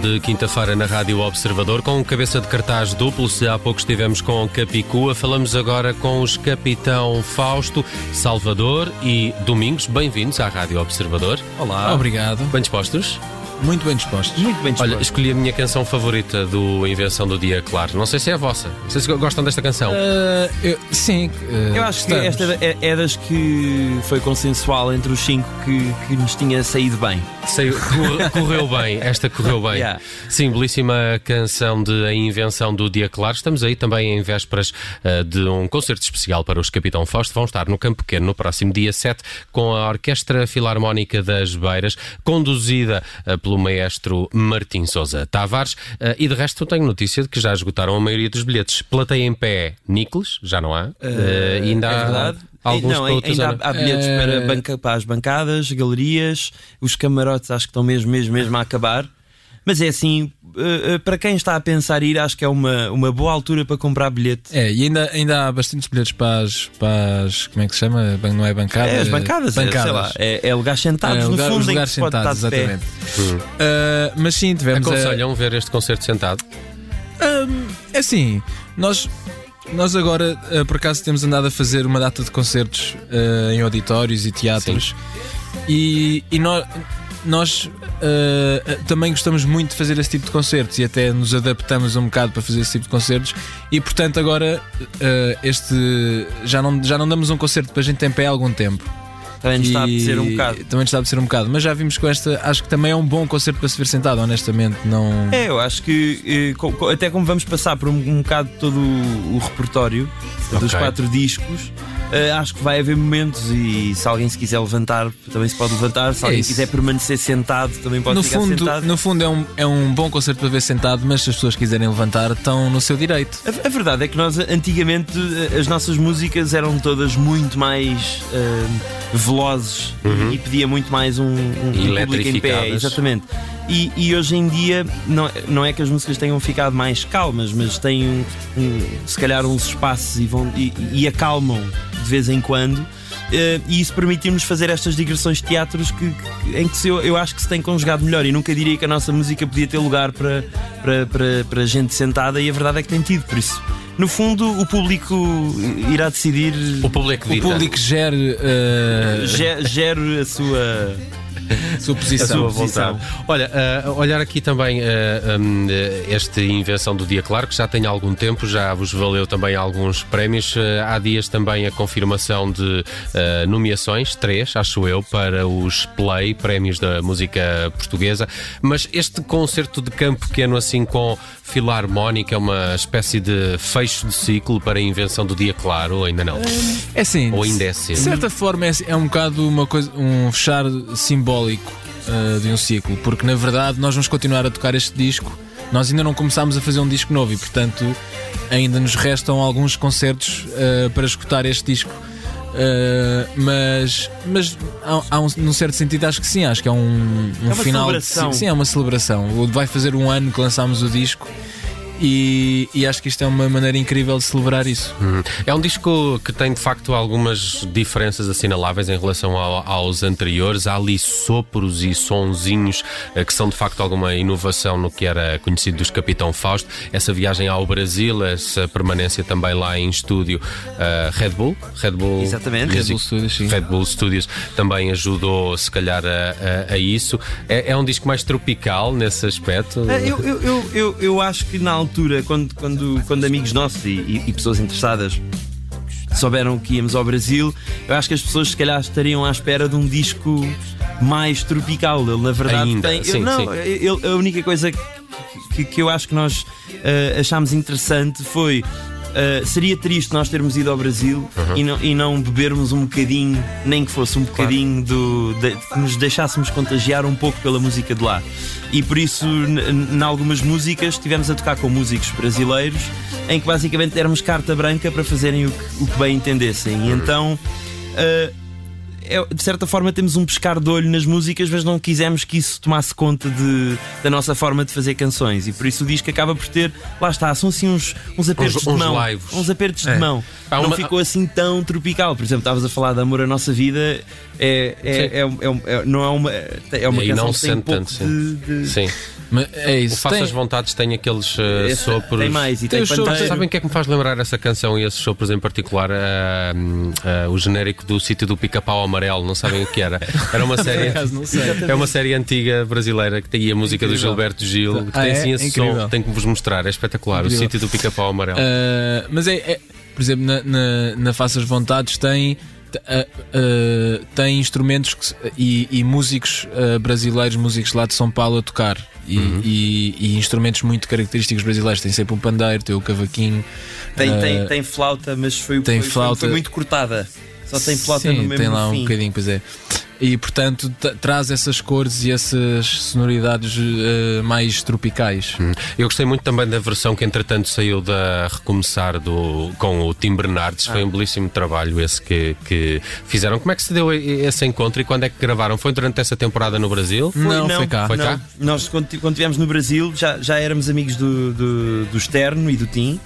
De quinta-feira na Rádio Observador, com um cabeça de cartaz duplo. Se há pouco estivemos com Capicua, falamos agora com os Capitão Fausto, Salvador e Domingos. Bem-vindos à Rádio Observador. Olá. Obrigado. Bem dispostos? Muito bem dispostos. Muito bem disposto. Olha, escolhi a minha canção favorita do Invenção do Dia Claro. Não sei se é a vossa. Não sei se gostam desta canção. Ah, eu- sim. ah, Eu acho que estamos. esta é, é das que foi consensual entre os cinco que, que nos tinha saído bem. Corre- correu bem, esta correu bem. Yeah. Sim, belíssima canção de A Invenção do Dia Claro. Estamos aí também em vésperas eh, de um concerto especial para os Capitão Fausto. Vão estar no Campo Pequeno no próximo dia 7 com a Orquestra Filarmónica das Beiras, conduzida eh, pelo maestro Martim Sousa Tavares. Eh, e de resto, eu tenho notícia de que já esgotaram a maioria dos bilhetes. Plateia em pé, Nicolas, já não há. Eh, ainda é há verdade. alguns não, ainda há, há bilhetes Eh, para, banca- para as bancadas, galerias, os camarotes acho que estão mesmo, mesmo, mesmo a acabar. Mas é assim, eh, eh, para quem está a pensar ir, acho que é uma, uma boa altura para comprar bilhete. É, e ainda, ainda há bastantes bilhetes para as, para as- Como é que se chama? Não é bancada? É, as bancadas, é, sei bancadas. lá, é, é lugares sentados É, no lugar- fundo os em que lugares sentados, estar de pé. exatamente. Ah, mas sim, tivemos. a- Aconselham ver este concerto sentado? Hum, é assim, nós, nós agora, por acaso, temos andado a fazer uma data de concertos eh, em auditórios e teatros e, e nó- nós eh, também gostamos muito de fazer esse tipo de concertos e até nos adaptamos um bocado para fazer esse tipo de concertos e, portanto, agora eh, este já não, já não damos um concerto para a gente em pé há algum tempo. Também nos está a apetecer um bocado. Também está a apetecer um bocado, mas já vimos com esta, acho que também é um bom concerto para se ver sentado, honestamente. Não... É, eu acho que até como vamos passar por um, um bocado todo o, o repertório dos Ok. quatro discos, Uh, acho que vai haver momentos e se alguém se quiser levantar, também se pode levantar. Se É alguém isso. quiser permanecer sentado, também pode No ficar fundo, sentado. no fundo é, um, é um bom concerto para ver sentado, mas se as pessoas quiserem levantar, estão no seu direito. A, a verdade é que nós antigamente eh, as nossas músicas eram todas muito mais eh, velozes e pedia muito mais um, um, um público em pé. Exatamente. E, e hoje em dia não, é- não é que as músicas tenham ficado mais calmas, mas têm um, um- se calhar uns espaços e, vão, e, e acalmam de vez em quando. Eh, e isso permitiu-nos fazer estas digressões de teatros que, que- em que se eu, eu acho que se tem conjugado melhor. E nunca diria que a nossa música podia ter lugar para, para, para, para gente sentada, e a verdade é que tem tido. Por isso, no fundo, o público irá decidir. O público O público gere uh, ge- Gere a sua, sua a posição. sua vontade. posição. Olha, ah, olhar aqui também ah, hum, eh, esta invenção do Dia Claro, que já tem algum tempo, já vos valeu também alguns prémios. Ah, há dias também a confirmação de ah, nomeações, três, acho eu, para os Play, prémios da música portuguesa. Mas este concerto de campo pequeno, assim com filarmónica, é uma espécie de fecho de ciclo para a invenção do Dia Claro, ou ainda não? É assim, Ou ainda é de cedo? certa forma é, é um bocado uma coisa, um fechar simbólico uh, de um ciclo, porque na verdade nós vamos continuar a tocar este disco. Nós ainda não começámos a fazer um disco novo e, portanto, ainda nos restam alguns concertos uh, para escutar este disco. Uh, mas mas há, há um, num certo sentido acho que sim, acho que é um, um É final sim, é uma celebração. Vai fazer um ano que lançámos o disco e, e acho que isto é uma maneira incrível de celebrar isso. Hum. É um disco que tem de facto algumas diferenças assinaláveis em relação ao- aos anteriores. Há ali sopros e sonzinhos eh, que são de facto alguma inovação no que era conhecido dos Capitão Fausto. Essa viagem ao Brasil, essa permanência também lá em estúdio eh, Red Bull, Red Bull, Exatamente. Red Bull Studios, sim. Red Bull Studios também ajudou se calhar a, a- a isso. É, é um disco mais tropical nesse aspecto. É, Eu, eu, eu, eu, eu acho que na altura, quando, quando, quando amigos nossos e, e- pessoas interessadas souberam que íamos ao Brasil, eu acho que as pessoas se calhar estariam à espera de um disco mais tropical. Ele, na verdade, Ainda, tem. eu- sim, não, sim. ele- a única coisa que, que, eu acho que nós eh, achámos interessante foi. Eh, seria triste nós termos ido ao Brasil Uhum. e, não, e não bebermos um bocadinho, nem que fosse um bocadinho do, de- que nos deixássemos contagiar um pouco pela música de lá. E por isso, em algumas músicas, estivemos a tocar com músicos brasileiros em que basicamente demos carta branca para fazerem o que, o que bem entendessem. Uhum. E então. eh, é- de certa forma temos um pescar de olho nas músicas, mas não quisemos que isso tomasse conta de- da nossa forma de fazer canções e por isso o disco acaba por ter, lá está, são assim uns, uns apertos Uns- de mão. laivos. Uns apertos É. de mão. Não ficou assim tão tropical. Por exemplo, estavas a falar de Amor à Nossa Vida, é, é, é, um- é um- é- não é uma, é uma E canção não que se tem um sente pouco tanto, sim. de, de- Sim. Mas é O isso. Faça Tem- as Vontades tem aqueles eh, Esse- sopros. Tem mais e Tem tem, os sopros. Sabem o que é que me faz lembrar essa canção e esses sopros em particular? Ah, ah, o genérico do sítio do Pica-Pau Amarelo, não sabem o que era? Era uma série. É uma série antiga brasileira que tem a música do Incrível. Gilberto Gil, que Ah, tem é? assim esse Incrível. som, tenho que vos mostrar, é espetacular. Incrível. O sítio do Pica-Pau Amarelo. Uh, mas é, é- por exemplo, na, na, na Faças Vontades tem, uh, uh, tem instrumentos que e, e músicos uh, brasileiros, músicos lá de São Paulo a tocar. E, Uhum. e- e instrumentos muito característicos brasileiros. Tem sempre um pandeiro, tem o cavaquinho. Tem, uh, tem, tem flauta, mas foi, tem foi, flauta. foi muito cortada. Só tem flauta Sim, no mesmo tem lá um fim. bocadinho, pois é. E portanto traz essas cores e essas sonoridades uh, mais tropicais. Hum. Eu gostei muito também da versão que entretanto saiu da Recomeçar do, com o Tim Bernardes. Foi um belíssimo trabalho esse que, que fizeram. Como é que se deu esse encontro e quando é que gravaram? Foi durante essa temporada no Brasil? Não, foi cá. Foi não. cá? Nós, quando estivemos no Brasil, já, já éramos amigos do, do, do Externo e do Tim.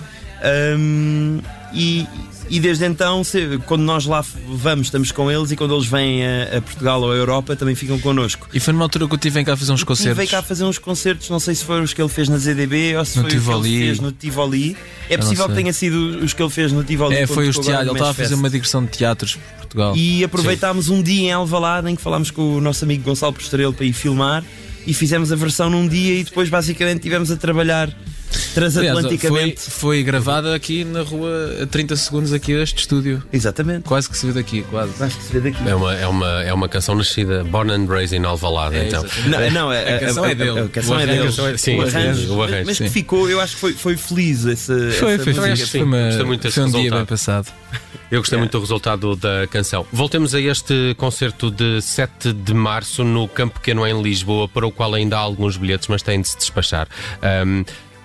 Ahm, e, e desde então, quando nós lá vamos, estamos com eles. E quando eles vêm a, a Portugal ou a Europa, também ficam connosco. E foi numa altura que eu tive em cá fazer uns concertos. veio cá fazer uns concertos, não sei se foram os que ele fez na ZDB ou se No foi os que Tivoli. ele fez no Tivoli. É possível que tenha sido os que ele fez no Tivoli. É, foi os teatros. Ele estava a fazer uma digressão de teatros por Portugal. E aproveitámos um dia em Alvalade em que falámos com o nosso amigo Gonçalo Postarelo para ir filmar e fizemos a versão num dia e depois basicamente estivemos a trabalhar Aliás, foi, transatlanticamente. foi gravada aqui na rua a 30 segundos aqui deste estúdio. Exatamente. Quase que se vê daqui, quase. Acho que se vê daqui. É uma, é, uma, é uma canção nascida, born and raised in Alvalade, É, então. exatamente. Não, não, a, A canção é dele. A, canção O é arranjo- dele. a canção é- sim, o arranjo. o arranjo, mas mas que ficou, eu acho que foi, foi feliz esse, Foi, essa foi, foi, sim. foi, uma- Gostei muito desse foi um dia resultado. bem passado. Eu gostei muito do resultado da canção. Voltemos a este concerto de 7 de março no Campo Pequeno em Lisboa, para o qual ainda há alguns bilhetes, mas têm de se despachar. Ahm,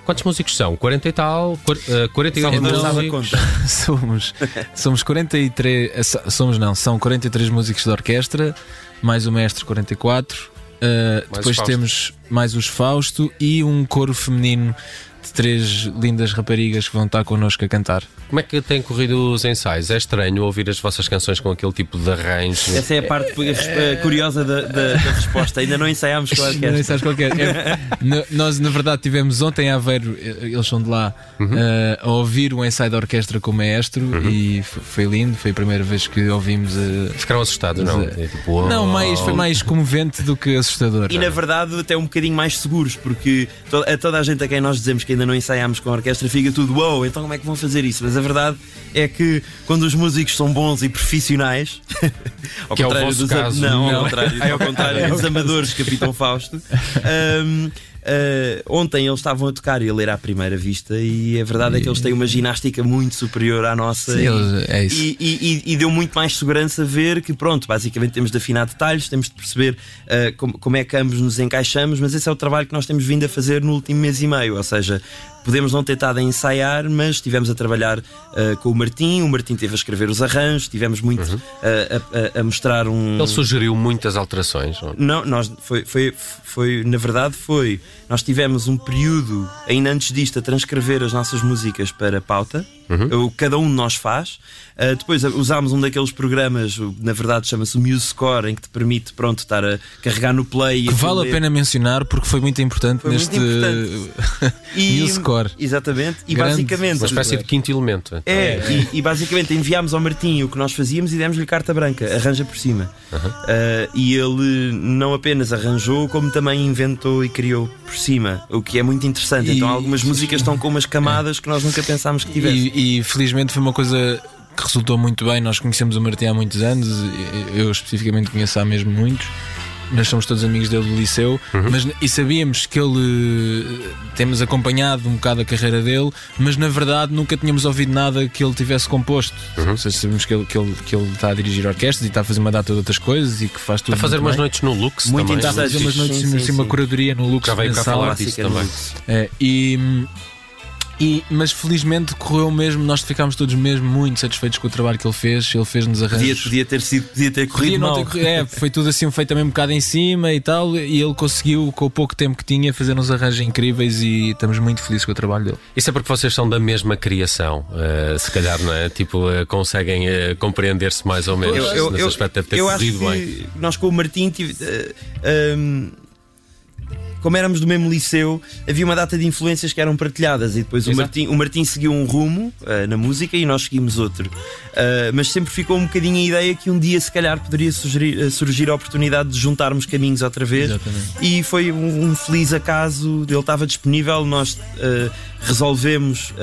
quantos músicos são? 40 e tal? Quar- eh, 48 Salvador Então, dava músicos? somos, somos 43. eh, so- Somos não, são 43 músicos de orquestra, mais o mestre 44. eh, Mais depois temos mais os Fausto e um coro feminino de três lindas raparigas que vão estar connosco a cantar. Como é que têm corrido os ensaios? É estranho ouvir as vossas canções com aquele tipo de arranjo. Essa é a parte eh, curiosa da, da- da resposta. Ainda não ensaiámos a Não sabes qualquer. É, no- nós, na verdade, tivemos ontem em Aveiro, eles são de lá, eh, a ouvir o ensaio da orquestra com o maestro e f- foi lindo. Foi a primeira vez que ouvimos. eh, Ficaram assustados, não? Mas, É tipo, Não, oh. mais, foi mais comovente do que assustador. E na verdade até um bocadinho mais seguros, porque to- a toda a gente a quem nós dizemos que ainda não ensaiámos com a orquestra fica tudo wow, então como é que vão fazer isso? Mas a verdade é que quando os músicos são bons e profissionais, ao Que é o contrário vosso dos caso. não, Não. Ao contrário, ao contrário dos amadores, Capitão Fausto. hum, Uh, ontem eles estavam a tocar e a ler à primeira vista, e a verdade é que eles têm uma ginástica muito superior à nossa. Sim, e, eles- é isso. e- e- e- e deu muito mais segurança ver que, pronto, basicamente temos de afinar detalhes, temos de perceber uh, como, como é que ambos nos encaixamos, mas esse é o trabalho que nós temos vindo a fazer no último mês e meio. Ou seja, podemos não ter estado a ensaiar, mas estivemos a trabalhar uh, com o Martim, o Martim teve a escrever os arranjos, tivemos muito uh, a, a- a mostrar um. Ele sugeriu muitas alterações. não? Não, nós foi, foi, foi, na verdade foi. Nós tivemos um período, ainda antes disto, a transcrever as nossas músicas para pauta, o que cada um de nós faz. Uh, depois usámos um daqueles programas, o- na verdade chama-se o MuseScore, em que te permite, pronto, estar a carregar no play e Que vale a pena mencionar porque foi muito importante Foi muito neste E- News Exatamente. E Grande. basicamente. Uma espécie de quinto elemento. É, e, e basicamente enviámos ao Martim o que nós fazíamos e demos-lhe carta branca, arranja por cima. Uh, e ele não apenas arranjou, como também inventou e criou por cima, o que é muito interessante. E- então algumas músicas estão com umas camadas que nós nunca pensámos que tivesse. E, e felizmente foi uma coisa que resultou muito bem. Nós conhecemos o Martim há muitos anos, eu eu especificamente conheço há mesmo muitos. Nós somos todos amigos dele do liceu, mas, e sabíamos que ele eh, temos acompanhado um bocado a carreira dele, mas na verdade nunca tínhamos ouvido nada que ele tivesse composto. Ou seja, sabemos que ele, que, ele, que ele está a dirigir orquestras e está a fazer uma data de outras coisas e que faz tudo. A fazer muito umas bem. noites no Lux Muito também. Está a fazer umas Sim, noites, sim, assim, sim, uma sim. curadoria no Lux Já veio cá falar disso também. É, e, e- mas felizmente correu mesmo, nós ficámos todos mesmo muito satisfeitos com o trabalho que ele fez. Ele fez-nos Podia, arranjos. podia ter sido, podia ter corrido Podia ter corrido- é, foi tudo assim feito também um bocado em cima e tal. E ele conseguiu, com o pouco tempo que tinha, fazer uns arranjos incríveis e estamos muito felizes com o trabalho dele. Isso é porque vocês são da mesma criação, eh, se calhar, não é? Tipo, eh, conseguem eh, compreender-se mais ou menos. Eu, eu, Nesse eu, aspecto deve ter eu acho corrido que bem. nós com o Martim tive, eh, ehm, como éramos do mesmo liceu, havia uma data de influências que eram partilhadas e depois o. Martim, o Martim seguiu um rumo eh, na música e nós seguimos outro. Eh, mas sempre ficou um bocadinho a ideia que um dia se calhar poderia sugerir- eh, surgir a oportunidade de juntarmos caminhos outra vez Exatamente. e foi um, um feliz acaso, ele estava disponível, nós resolvemos.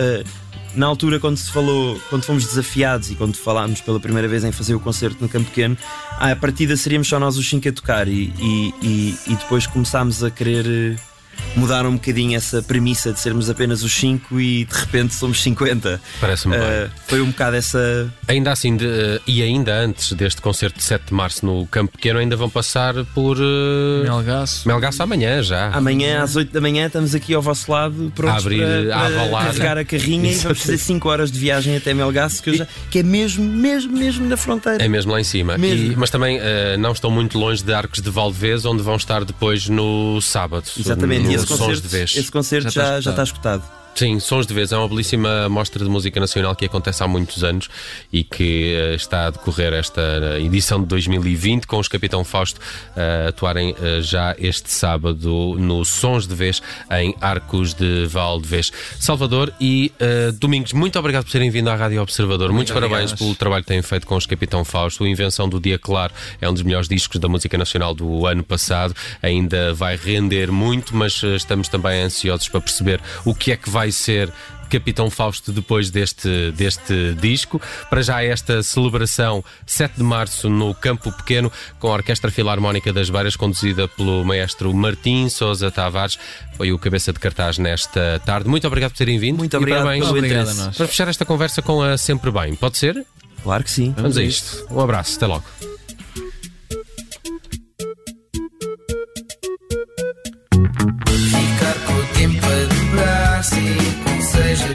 Eh, na altura, quando se falou, quando fomos desafiados e quando falámos pela primeira vez em fazer o concerto no Campo Pequeno, à partida seríamos só nós os cinco a tocar e, e, e- e depois começámos a querer eh, mudar um bocadinho essa premissa de sermos apenas os cinco e de repente somos 50. Parece-me bem. Eh, foi um bocado essa. Ainda assim, de- eh, e ainda antes deste concerto de 7 de março no Campo Pequeno, ainda vão passar por uh, Melgaço. Melgaço amanhã já. Amanhã às 8 da manhã estamos aqui ao vosso lado prontos A abrir, para, a para avalar. carregar a carrinha e vamos fazer 5 horas de viagem até Melgaço, que, eu já- que é mesmo, mesmo, mesmo na fronteira. É mesmo lá em cima. E- mas também eh, não estão muito longe de Arcos de Valdevez, onde vão estar depois no sábado. Exatamente, e esse concerto, de Vez. esse concerto Já está já, já está escutado. Sim, Sons de Vez é uma belíssima mostra de música nacional que acontece há muitos anos e que eh, está a decorrer esta edição de 2020 com os Capitão Fausto eh, atuarem eh, já este sábado no Sons de Vez em Arcos de Valdevez. Salvador e Domingos, muito obrigado por terem vindo à Rádio Observador. Muitos parabéns obrigado. pelo trabalho que têm feito com os Capitão Fausto. A Invenção do Dia Claro é um dos melhores discos da música nacional do ano passado. Ainda vai render muito, mas estamos também ansiosos para perceber o que é que vai vai ser Capitão Fausto depois deste, deste disco. Para já esta celebração 7 de março no Campo Pequeno com a Orquestra Filarmónica das Beiras conduzida pelo maestro Martim Sousa Tavares. Foi o cabeça de cartaz nesta tarde. Muito obrigado por terem vindo. Muito obrigado. E parabéns. Muito Para fechar esta conversa com a Sempre Bem, pode ser? Claro que sim. Vamos, Vamos a isto. Um abraço. Até logo. assim seja